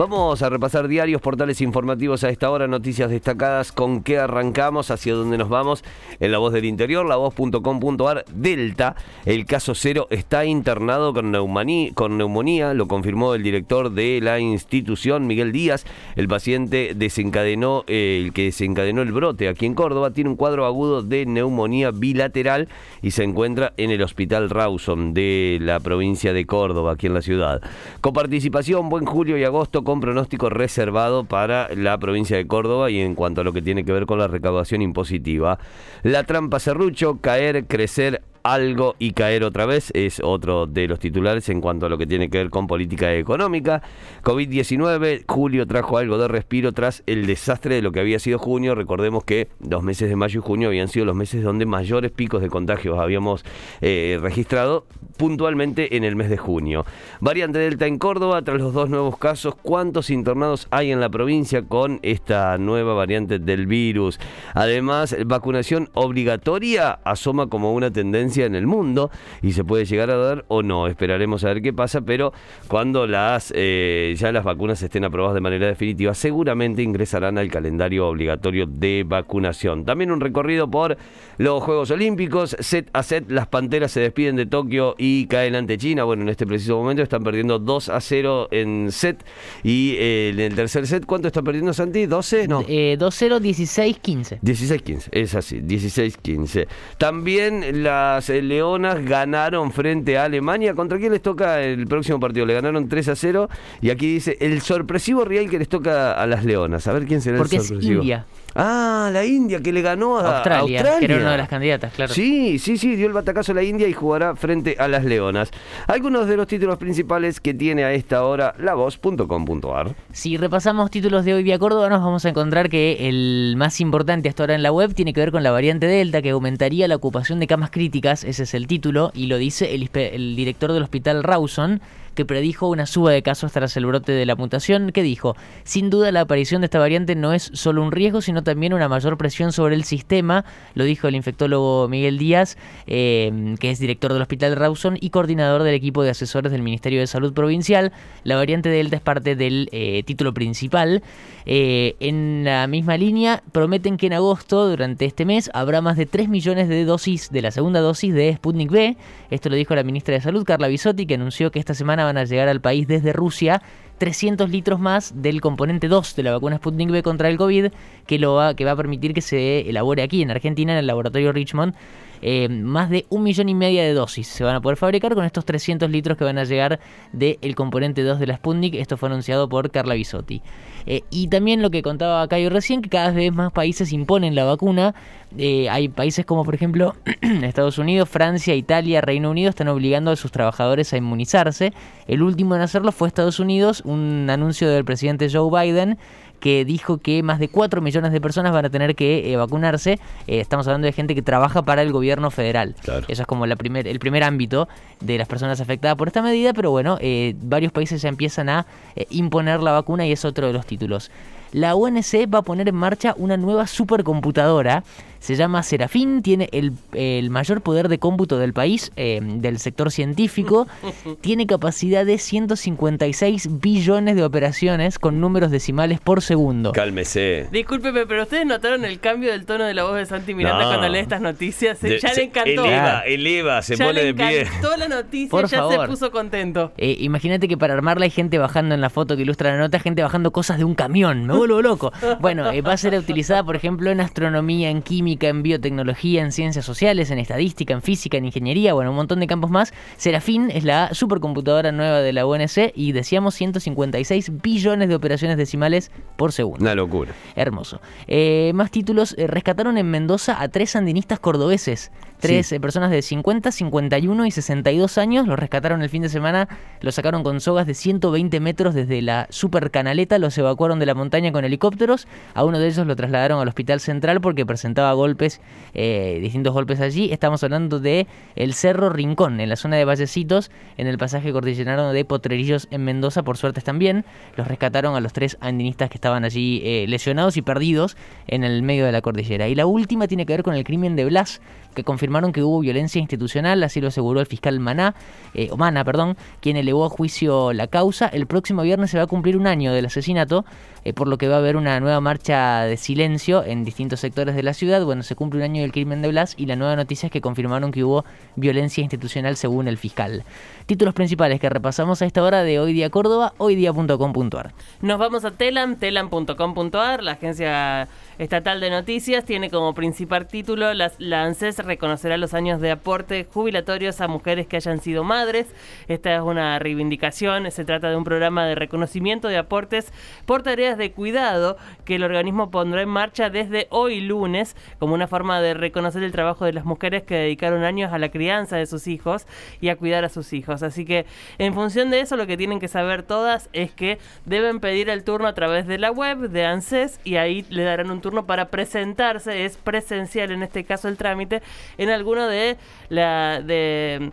Vamos a repasar diarios, portales informativos a esta hora, noticias destacadas, con qué arrancamos, hacia dónde nos vamos. En la voz del interior, la voz.com.ar, Delta, el caso cero está internado con, neumonía, con neumonía, lo confirmó el director de la institución, Miguel Díaz. El paciente desencadenó, eh, el que desencadenó el brote aquí en Córdoba, tiene un cuadro agudo de neumonía bilateral y se encuentra en el hospital Rawson de la provincia de Córdoba, aquí en la ciudad. Con participación, buen julio y agosto con pronóstico reservado para la provincia de Córdoba y en cuanto a lo que tiene que ver con la recaudación impositiva. La trampa serrucho, caer, crecer, algo y caer otra vez es otro de los titulares en cuanto a lo que tiene que ver con política económica. COVID-19, julio trajo algo de respiro tras el desastre de lo que había sido junio. Recordemos que los meses de mayo y junio habían sido los meses donde mayores picos de contagios habíamos eh, registrado puntualmente en el mes de junio. Variante Delta en Córdoba, tras los dos nuevos casos, ¿cuántos internados hay en la provincia con esta nueva variante del virus? Además, vacunación obligatoria asoma como una tendencia en el mundo y se puede llegar a dar o no. Esperaremos a ver qué pasa, pero cuando las eh, ya las vacunas estén aprobadas de manera definitiva, seguramente ingresarán al calendario obligatorio de vacunación. También un recorrido por los Juegos Olímpicos, set a set, las Panteras se despiden de Tokio y caen ante China. Bueno, en este preciso momento están perdiendo 2 a 0 en set y eh, en el tercer set, ¿cuánto están perdiendo Santi? ¿12? No. Eh, 2-0, 16-15. 16-15, es así, 16-15. También las eh, Leonas ganaron frente a Alemania. ¿Contra quién les toca el próximo partido? Le ganaron 3 a 0. Y aquí dice el sorpresivo Real que les toca a las Leonas. A ver quién será Porque el es sorpresivo. India. Ah, la India que le ganó a Australia, Australia. que era una de las candidatas, claro. Sí, sí, sí, dio el batacazo a la India y jugará frente a las Leonas. Algunos de los títulos principales que tiene a esta hora la voz.com.ar. Si repasamos títulos de hoy vía Córdoba, nos vamos a encontrar que el más importante hasta ahora en la web tiene que ver con la variante Delta, que aumentaría la ocupación de camas críticas, ese es el título, y lo dice el, el director del hospital Rawson, que predijo una suba de casos tras el brote de la mutación, que dijo, sin duda la aparición de esta variante no es solo un riesgo, sino también una mayor presión sobre el sistema, lo dijo el infectólogo Miguel Díaz, eh, que es director del hospital Rawson y coordinador del equipo de asesores del Ministerio de Salud Provincial. La variante Delta es parte del eh, título principal. Eh, en la misma línea, prometen que en agosto, durante este mes, habrá más de 3 millones de dosis de la segunda dosis de Sputnik B. Esto lo dijo la ministra de Salud, Carla Bisotti, que anunció que esta semana van a llegar al país desde Rusia 300 litros más del componente 2 de la vacuna Sputnik B contra el COVID, que, lo va, que va a permitir que se elabore aquí en Argentina, en el laboratorio Richmond. Eh, más de un millón y media de dosis se van a poder fabricar con estos 300 litros que van a llegar del componente 2 de la Sputnik. Esto fue anunciado por Carla Bisotti. Eh, y también lo que contaba Cayo recién, que cada vez más países imponen la vacuna. Eh, hay países como por ejemplo Estados Unidos, Francia, Italia, Reino Unido están obligando a sus trabajadores a inmunizarse. El último en hacerlo fue Estados Unidos, un anuncio del presidente Joe Biden que dijo que más de 4 millones de personas van a tener que eh, vacunarse. Eh, estamos hablando de gente que trabaja para el gobierno federal. Claro. Eso es como la primer, el primer ámbito de las personas afectadas por esta medida, pero bueno, eh, varios países ya empiezan a imponer la vacuna y es otro de los títulos. La ONC va a poner en marcha una nueva supercomputadora. Se llama Serafín, tiene el, el mayor poder de cómputo del país, eh, del sector científico. tiene capacidad de 156 billones de operaciones con números decimales por segundo. Cálmese. Discúlpeme, pero ustedes notaron el cambio del tono de la voz de Santi Miranda No. cuando lee estas noticias. De- ya se le encantó. Eleva, eleva, se ya pone le de pie. encantó la noticia, Por ya favor. se puso contento. Eh, Imagínate que para armarla hay gente bajando en la foto que ilustra la nota, gente bajando cosas de un camión. Me vuelvo loco. Bueno, eh, va a ser utilizada, por ejemplo, en astronomía, en química, en biotecnología, en ciencias sociales, en estadística, en física, en ingeniería, bueno, un montón de campos más. Serafín es la supercomputadora nueva de la UNC y decíamos 156 billones de operaciones decimales por segundo. Una locura. Hermoso. Eh, más títulos. eh, rescataron en Mendoza a tres sandinistas cordobeses. Tres Sí. personas de 50, 51 y 62 años. Los rescataron el fin de semana. Los sacaron con sogas de 120 metros desde la super canaleta. Los evacuaron de la montaña con helicópteros. A uno de ellos lo trasladaron al Hospital Central porque presentaba golpes, eh, distintos golpes allí. Estamos hablando de el Cerro Rincón, en la zona de Vallecitos, en el pasaje cordillerano de Potrerillos en Mendoza. Por suerte también los rescataron a los tres andinistas que estaban allí eh, lesionados y perdidos en el medio de la cordillera. Y la última tiene que ver con el crimen de Blas, que confirmaron que hubo violencia institucional, así lo aseguró el fiscal Maná, eh, perdón, quien elevó a juicio la causa. El próximo viernes se va a cumplir un año del asesinato, eh, por lo que va a haber una nueva marcha de silencio en distintos sectores de la ciudad. Bueno, se cumple un año del crimen de Blas y la nueva noticia es que confirmaron que hubo violencia institucional según el fiscal. Títulos principales que repasamos a esta hora de Hoy Día Córdoba, hoydía.com.ar. Nos vamos a Telam, telam.com.ar, la agencia estatal de noticias, tiene como principal título la, la ANSES reconocerá los años de aporte jubilatorios a mujeres que hayan sido madres. Esta es una reivindicación, se trata de un programa de reconocimiento de aportes por tareas de cuidado que el organismo pondrá en marcha desde hoy lunes como una forma de reconocer el trabajo de las mujeres que dedicaron años a la crianza de sus hijos y a cuidar a sus hijos. Así que en función de eso lo que tienen que saber todas es que deben pedir el turno a través de la web de ANSES y ahí le darán un turno para presentarse, es presencial en este caso el trámite, en alguno de, la, de,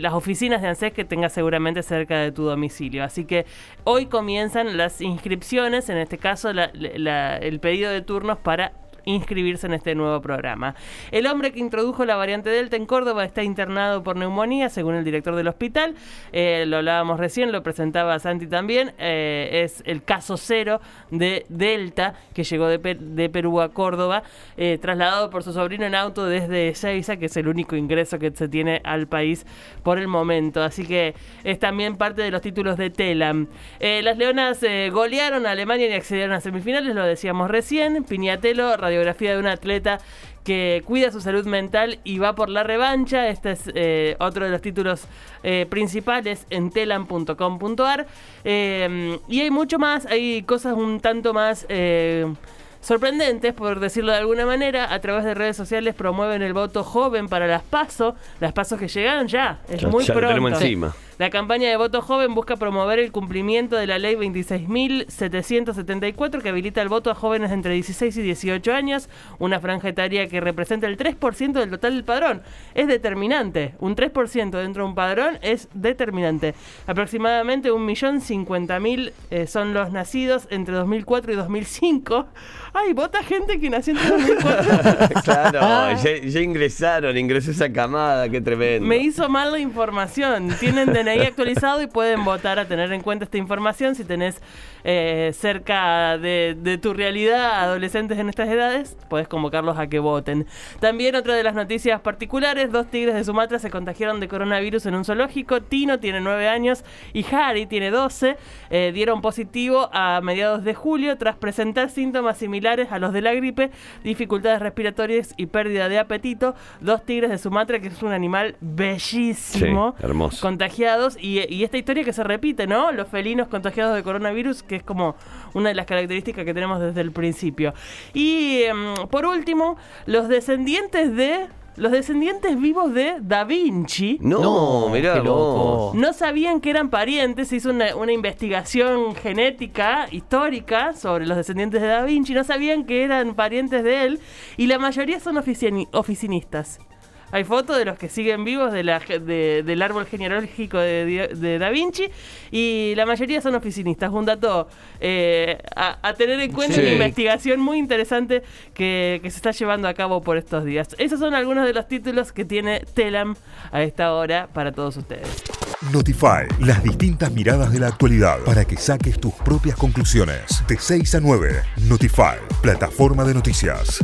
las oficinas de ANSES que tengas seguramente cerca de tu domicilio. Así que hoy comienzan las inscripciones, en este caso el pedido de turnos para inscribirse en este nuevo programa. El hombre que introdujo la variante Delta en Córdoba está internado por neumonía, según el director del hospital. Eh, lo hablábamos recién, lo presentaba Santi también. Eh, es el caso cero de Delta que llegó de, Perú a Córdoba, eh, trasladado por su sobrino en auto desde Ezeiza, que es el único ingreso que se tiene al país por el momento. Así que es también parte de los títulos de Telam. las Leonas golearon a Alemania y accedieron a semifinales, lo decíamos recién. Piñatelo, radiografía de un atleta que cuida su salud mental y va por la revancha. Este es eh, otro de los títulos eh, principales en telam.com.ar. Eh, y hay mucho más, hay cosas un tanto más sorprendentes, por decirlo de alguna manera, a través de redes sociales promueven el voto joven para las PASO, las PASO que llegan ya, es muy pronto. encima. La campaña de voto joven busca promover el cumplimiento de la ley 26.774 que habilita el voto a jóvenes entre 16 y 18 años, una franja etaria que representa el 3% del total del padrón. Es determinante, un 3% dentro de un padrón es determinante. Aproximadamente 1.050.000 eh, son los nacidos entre 2004 y 2005. ¡Ay, vota gente que nació entre 2004! claro, ya, ingresaron, ingresó esa camada, qué tremendo. Me hizo mal la información. Tienen DNI ahí actualizado y pueden votar a tener en cuenta esta información. Si tenés eh, cerca de, tu realidad adolescentes en estas edades, puedes convocarlos a que voten. También otra de las noticias particulares, dos tigres de Sumatra se contagiaron de coronavirus en un zoológico. Tino tiene 9 años y Harry tiene 12. Eh, dieron positivo a mediados de julio tras presentar síntomas similares a los de la gripe, dificultades respiratorias y pérdida de apetito. Dos tigres de Sumatra, que es un animal bellísimo, hermoso. Contagiados. Y, y esta historia que se repite, ¿no? Los felinos contagiados de coronavirus que es como una de las características que tenemos desde el principio. Y em, por último, los descendientes de los descendientes vivos de Da Vinci. No, mirá, loco. No sabían que eran parientes. Se hizo una, una, investigación genética, histórica, sobre los descendientes de Da Vinci. No sabían que eran parientes de él. Y la mayoría son oficinistas. Hay fotos de los que siguen vivos de la, del árbol genealógico de, Da Vinci y la mayoría son oficinistas. Un dato eh, a, tener en cuenta, una investigación muy interesante que, que, se está llevando a cabo por estos días. Esos son algunos de los títulos que tiene Telam a esta hora para todos ustedes. Notify, las distintas miradas de la actualidad para que saques tus propias conclusiones. De 6 a 9, Notify, plataforma de noticias.